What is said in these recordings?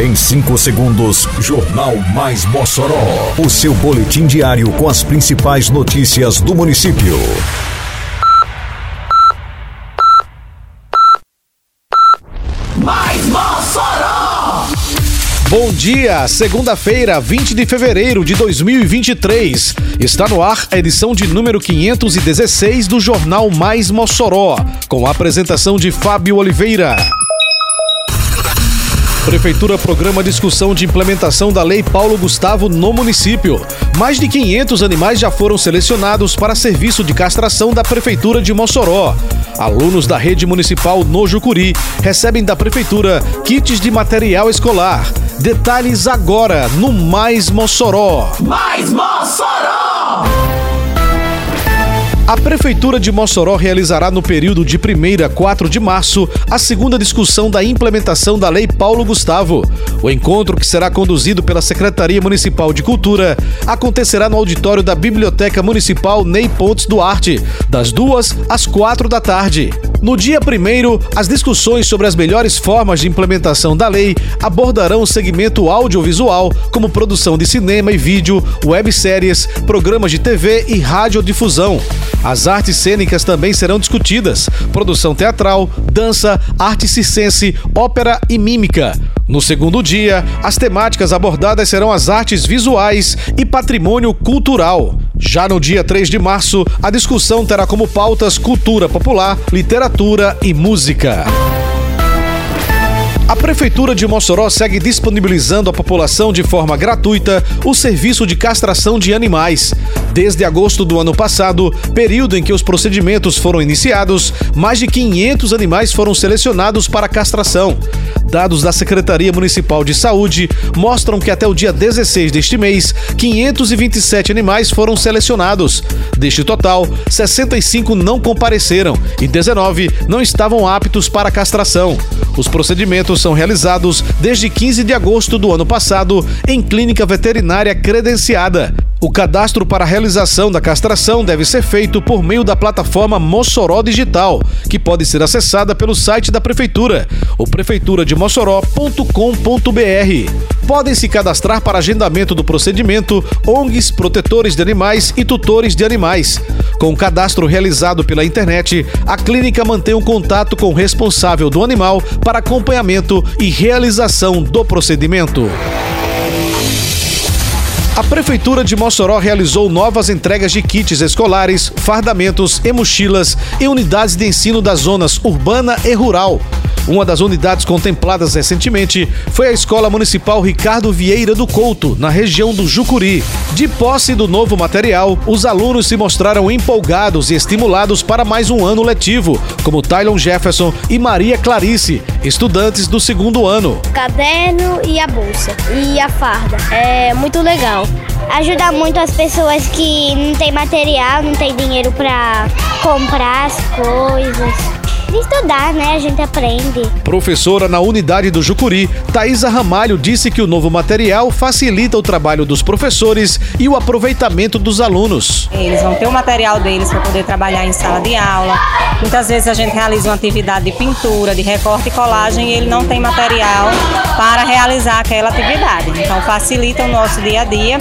Em 5 segundos, Jornal Mais Mossoró. O seu boletim diário com as principais notícias do município. Mais Mossoró! Bom dia, segunda-feira, 20 de fevereiro de 2023. Está no ar a edição de número 516 do Jornal Mais Mossoró, com a apresentação de Fábio Oliveira. Prefeitura programa discussão de implementação da Lei Paulo Gustavo no município. Mais de 500 animais já foram selecionados para serviço de castração da Prefeitura de Mossoró. Alunos da rede municipal no Jucuri recebem da Prefeitura kits de material escolar. Detalhes agora no Mais Mossoró. Mais Mossoró! A Prefeitura de Mossoró realizará no período de 1 a 4 de março a segunda discussão da implementação da Lei Paulo Gustavo. O encontro, que será conduzido pela Secretaria Municipal de Cultura, acontecerá no auditório da Biblioteca Municipal Ney Pontes Duarte, das 2 às 4 da tarde. No dia 1, as discussões sobre as melhores formas de implementação da lei abordarão o segmento audiovisual, como produção de cinema e vídeo, webséries, programas de TV e radiodifusão. As artes cênicas também serão discutidas: produção teatral, dança, arte circense, ópera e mímica. No segundo dia, as temáticas abordadas serão as artes visuais e patrimônio cultural. Já no dia 3 de março, a discussão terá como pautas cultura popular, literatura e música. A Prefeitura de Mossoró segue disponibilizando à população de forma gratuita o serviço de castração de animais. Desde agosto do ano passado, período em que os procedimentos foram iniciados, mais de 500 animais foram selecionados para castração. Dados da Secretaria Municipal de Saúde mostram que até o dia 16 deste mês, 527 animais foram selecionados. Deste total, 65 não compareceram e 19 não estavam aptos para castração. Os procedimentos são realizados desde 15 de agosto do ano passado em clínica veterinária credenciada. O cadastro para a realização da castração deve ser feito por meio da plataforma Mossoró Digital, que pode ser acessada pelo site da Prefeitura, o prefeiturademossoró.com.br. Podem se cadastrar para agendamento do procedimento ONGs, protetores de animais e tutores de animais. Com o cadastro realizado pela internet, a clínica mantém um contato com o responsável do animal para acompanhamento e realização do procedimento. A Prefeitura de Mossoró realizou novas entregas de kits escolares, fardamentos e mochilas em unidades de ensino das zonas urbana e rural. Uma das unidades contempladas recentemente foi a Escola Municipal Ricardo Vieira do Couto, na região do Jucuri. De posse do novo material, os alunos se mostraram empolgados e estimulados para mais um ano letivo, como Tylon Jefferson e Maria Clarice, estudantes do segundo ano. O caderno e a bolsa e a farda. É muito legal. Ajuda muito as pessoas que não têm material, não têm dinheiro para comprar as coisas estudar, né? A gente aprende. Professora na unidade do Jucuri, Thaisa Ramalho disse que o novo material facilita o trabalho dos professores e o aproveitamento dos alunos. Eles vão ter o material deles para poder trabalhar em sala de aula. Muitas vezes a gente realiza uma atividade de pintura, de recorte e colagem e ele não tem material para realizar aquela atividade. Então facilita o nosso dia a dia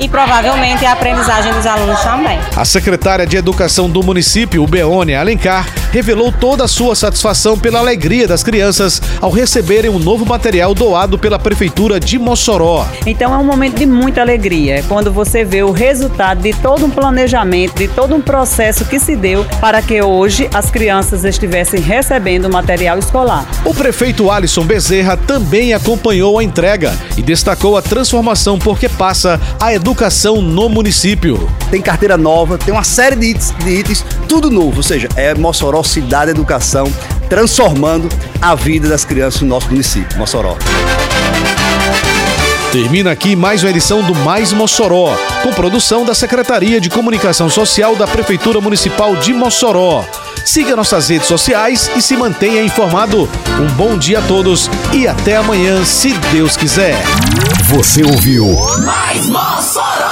e provavelmente a aprendizagem dos alunos também. A secretária de Educação do município, Beônia Alencar, revelou toda a sua satisfação pela alegria das crianças ao receberem o um novo material doado pela Prefeitura de Mossoró. Então é um momento de muita alegria, é quando você vê o resultado de todo um planejamento, de todo um processo que se deu para que hoje as crianças estivessem recebendo o material escolar. O prefeito Alisson Bezerra também acompanhou a entrega e destacou a transformação porque passa a educação no município. Tem carteira nova, tem uma série de itens, de itens tudo novo, ou seja, é Mossoró Cidade Educação, transformando a vida das crianças no nosso município, Mossoró. Termina aqui mais uma edição do Mais Mossoró, com produção da Secretaria de Comunicação Social da Prefeitura Municipal de Mossoró. Siga nossas redes sociais e se mantenha informado. Um bom dia a todos e até amanhã, se Deus quiser. Você ouviu Mais Mossoró!